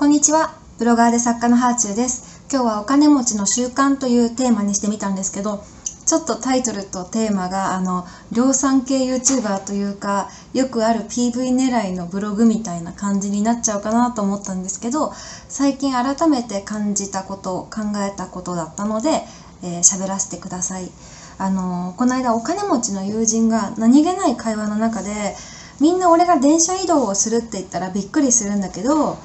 こんにちは。ブロガーで作家のハーチューです。今日はお金持ちの習慣というテーマにしてみたんですけど、ちょっとタイトルとテーマが、あの、量産系 YouTuber というか、よくある PV 狙いのブログみたいな感じになっちゃうかなと思ったんですけど、最近改めて感じたこと、考えたことだったので、えー喋らせてください。あの、この間お金持ちの友人が何気ない会話の中で、みんな俺が電車移動をするって言ったらびっくりするんだけど、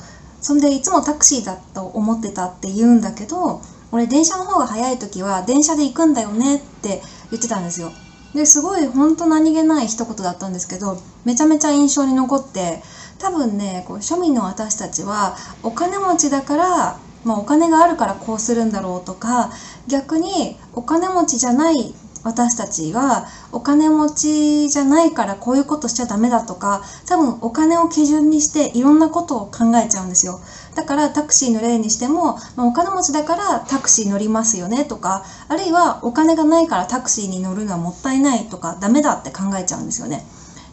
そんでいつもタクシーだと思ってたって言うんだけど俺電車の方が早い時は電車で行くんだよねって言ってたんですよ。ですごいほんと何気ない一言だったんですけどめちゃめちゃ印象に残って多分ねこう庶民の私たちはお金持ちだから、まあ、お金があるからこうするんだろうとか逆にお金持ちじゃない私たちはお金持ちじゃないからこういうことしちゃダメだとか多分お金を基準にしていろんなことを考えちゃうんですよ。だからタクシーの例にしても、まあお金持ちだからタクシー乗りますよねとかあるいはお金がないからタクシーに乗るのはもったいないとかダメだって考えちゃうんですよね。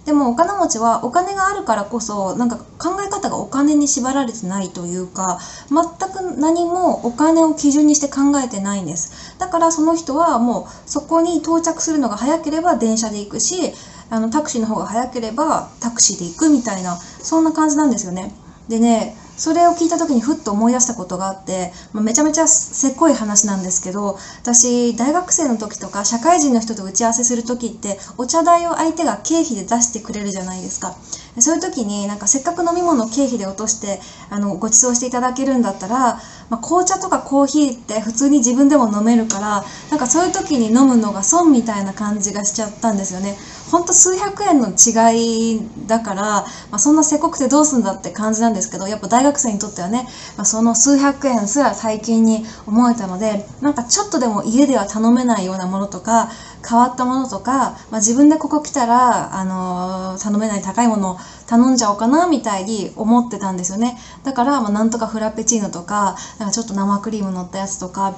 でもお金持ちはお金があるからこそなんか考え方がお金に縛られてないというか全く何もお金を基準にして考えてないんです。だからその人はもうそこに到着するのが早ければ電車で行くしあのタクシーの方が早ければタクシーで行くみたいなそんな感じなんですよね。でねそれを聞いた時にふっと思い出したことがあって、まあめちゃめちゃせっこい話なんですけど私大学生の時とか社会人の人と打ち合わせする時ってお茶代を相手が経費で出してくれるじゃないですか。そういう時になんかせっかく飲み物を経費で落としてあのご馳走していただけるんだったら、まあ、紅茶とかコーヒーって普通に自分でも飲めるからなんかそういう時に飲むのが損みたいな感じがしちゃったんですよね。ほんと数百円の違いだから、まあ、そんなせこくてどうすんだって感じなんですけどやっぱ大学生にとってはね、まあ、その数百円すら大金に思えたのでなんかちょっとでも家では頼めないようなものとか変わったものとか、まあ、自分でここ来たら、あのー頼めない高いものを頼んじゃおうかなみたいに思ってたんですよねだから、まあ、なんとかフラペチーノとかなんかちょっと生クリーム乗ったやつとか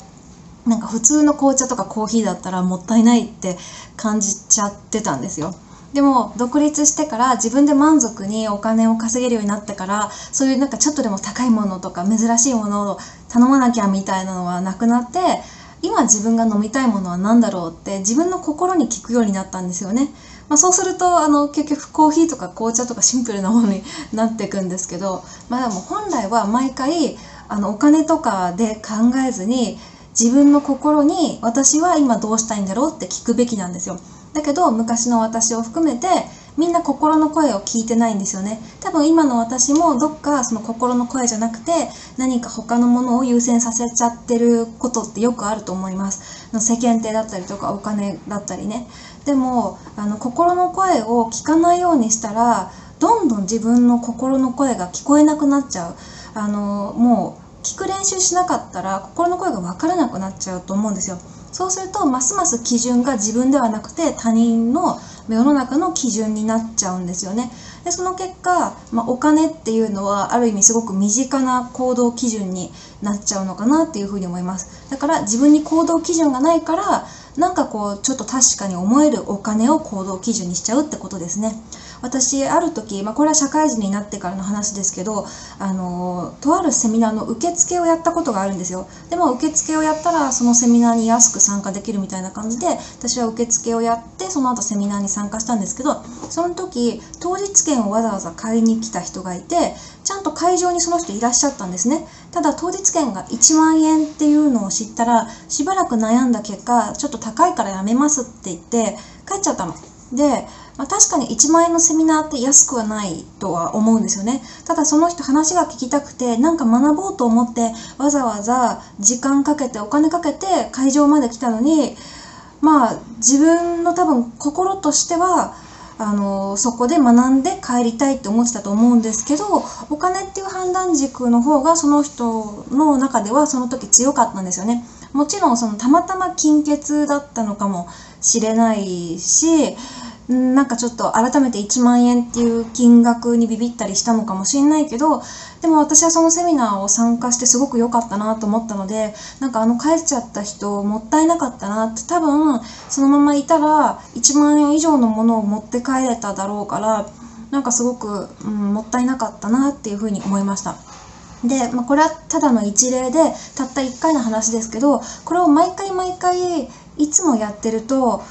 なんか普通の紅茶とかコーヒーだったらもったいないって感じちゃってたんですよ。でも独立してから自分で満足にお金を稼げるようになってからそういうなんかちょっとでも高いものとか珍しいものを頼まなきゃみたいなのはなくなって今自分が飲みたいものは何だろうって自分の心に聞くようになったんですよね。まあ、そうするとあの結局コーヒーとか紅茶とかシンプルなものになっていくんですけど、まあ、でも本来は毎回あのお金とかで考えずに自分の心に私は今どうしたいんだろうって聞くべきなんですよ。だけど昔の私を含めてみんな心の声を聞いてないんですよね。多分今の私もどっかその心の声じゃなくて何か他のものを優先させちゃってることってよくあると思います。世間体だったりとかお金だったりね。でもあの心の声を聞かないようにしたらどんどん自分の心の声が聞こえなくなっちゃう。あのもう聞く練習しなかったら心の声が分からなくなっちゃうと思うんですよ。そうするとますます基準が自分ではなくて他人の世の中の基準になっちゃうんですよね。でその結果、まあ、お金っていうのはある意味すごく身近な行動基準になっちゃうのかなっていうふうに思います。だから自分に行動基準がないからなんかこうちょっと確かに思えるお金を行動基準にしちゃうってことですね。私ある時、まあ、これは社会人になってからの話ですけどあのとあるセミナーの受付をやったことがあるんですよ。でも受付をやったらそのセミナーに安く参加できるみたいな感じで私は受付をやってその後セミナーに参加したんですけどその時当日券をわざわざ買いに来た人がいてちゃんと会場にその人いらっしゃったんですね。ただ当日券が1万円っていうのを知ったらしばらく悩んだ結果ちょっと高いからやめますって言って帰っちゃったの。でまあ、確かに1万円のセミナーって安くはないとは思うんですよね。ただその人話が聞きたくて、なんか学ぼうと思ってわざわざ時間かけてお金かけて会場まで来たのに、まあ自分の多分心としては、あのそこで学んで帰りたいって思ってたと思うんですけどお金っていう判断軸の方がその人の中ではその時強かったんですよねもちろんそのたまたま金欠だったのかもしれないしなんかちょっと改めて1万円っていう金額にビビったりしたのかもしれないけどでも私はそのセミナーを参加してすごく良かったなと思ったのでなんかあの帰っちゃった人もったいなかったなって多分そのままいたら1万円以上のものを持って帰れただろうからなんかすごく、うん、もったいなかったなっていうふうに思いました。で、まあ、これはただの一例でたった1回の話ですけどこれを毎回毎回いつもやってると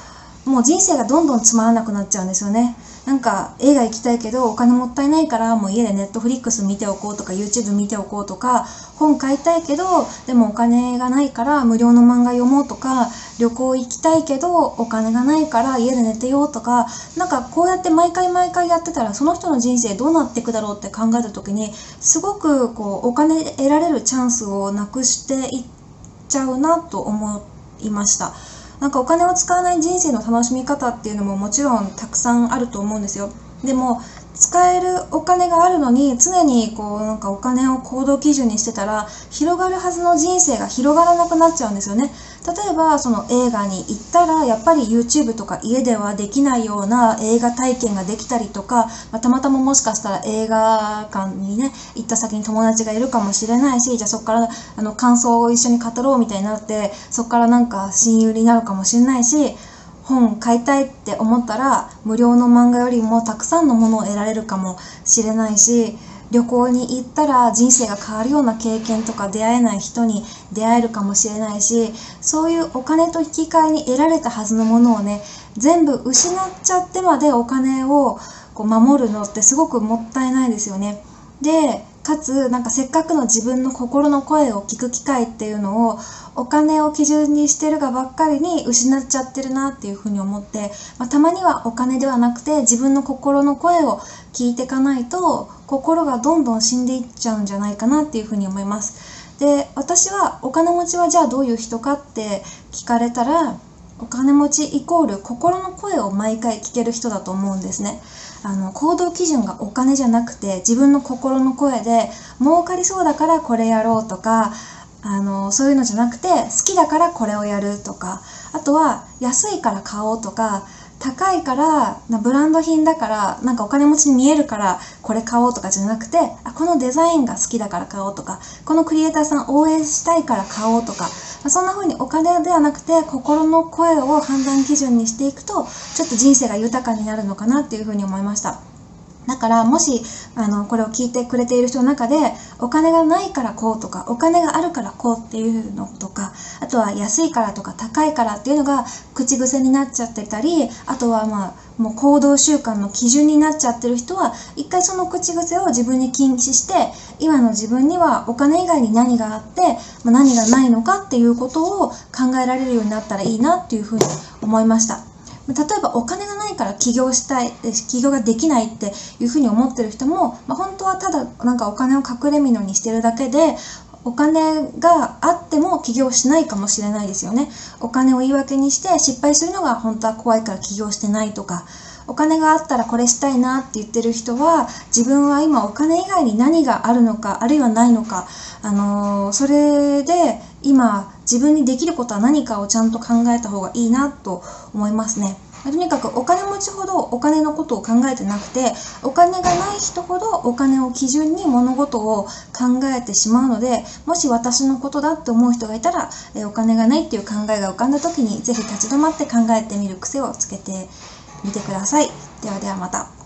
もう人生がどんどんつまらなくなっちゃうんですよね。なんか映画行きたいけどお金もったいないからもう家でネットフリックス見ておこうとか YouTube 見ておこうとか本買いたいけどでもお金がないから無料の漫画読もうとか旅行行きたいけどお金がないから家で寝てようとかなんかこうやって毎回毎回やってたらその人の人生どうなっていくだろうって考えた時にすごくこうお金得られるチャンスをなくしていっちゃうなと思いました。なんかお金を使わない人生の楽しみ方っていうのももちろんたくさんあると思うんですよ。でも使えるお金があるのに常にこうなんかお金を行動基準にしてたら広がるはずの人生が広がらなくなっちゃうんですよね例えばその映画に行ったらやっぱり YouTube とか家ではできないような映画体験ができたりとか、まあ、たまたまもしかしたら映画館にね行った先に友達がいるかもしれないしじゃあそこからあの感想を一緒に語ろうみたいになってそこからなんか親友になるかもしれないし本買いたいって思ったら無料の漫画よりもたくさんのものを得られるかもしれないし旅行に行ったら人生が変わるような経験とか出会えない人に出会えるかもしれないしそういうお金と引き換えに得られたはずのものをね全部失っちゃってまでお金をこう守るのってすごくもったいないですよね。でかつなんかせっかくの自分の心の声を聞く機会っていうのをお金を基準にしてるがばっかりに失っちゃってるなっていうふうに思って、まあ、たまにはお金ではなくて自分の心の声を聞いていかないと心がどんどん死んでいっちゃうんじゃないかなっていうふうに思います。で私はお金持ちはじゃあどういう人かって聞かれたらお金持ちイコール心の声を毎回聞ける人だと思うんですね。あの行動基準がお金じゃなくて自分の心の声で儲かりそうだからこれやろうとかあのそういうのじゃなくて好きだからこれをやるとかあとは安いから買おうとか高いからブランド品だからなんかお金持ちに見えるからこれ買おうとかじゃなくてあこのデザインが好きだから買おうとかこのクリエイターさん応援したいから買おうとかそんな風にお金ではなくて心の声を判断基準にしていくとちょっと人生が豊かになるのかなっていう風に思いました。だからもしあのこれを聞いてくれている人の中でお金がないからこうとかお金があるからこうっていうのとかあとは安いからとか高いからっていうのが口癖になっちゃってたりあとはまあもう行動習慣の基準になっちゃってる人は一回その口癖を自分に禁止して今の自分にはお金以外に何があって、まあ、何がないのかっていうことを考えられるようになったらいいなっていうふうに思いました。例えばお金がないから起業したい起業ができないっていうふうに思ってる人も、まあ、本当はただなんかお金を隠れ蓑にしてるだけでお金があっても起業しないかもしれないですよね。お金を言い訳にして失敗するのが本当は怖いから起業してないとかお金があったらこれしたいなって言ってる人は自分は今お金以外に何があるのかあるいはないのか、あのー、それで今自分にできることは何かをちゃんと考えた方がいいなと思いますね。とにかくお金持ちほどお金のことを考えてなくてお金がない人ほどお金を基準に物事を考えてしまうのでもし私のことだって思う人がいたらお金がないっていう考えが浮かんだ時にぜひ立ち止まって考えてみる癖をつけてみてください。ではではまた。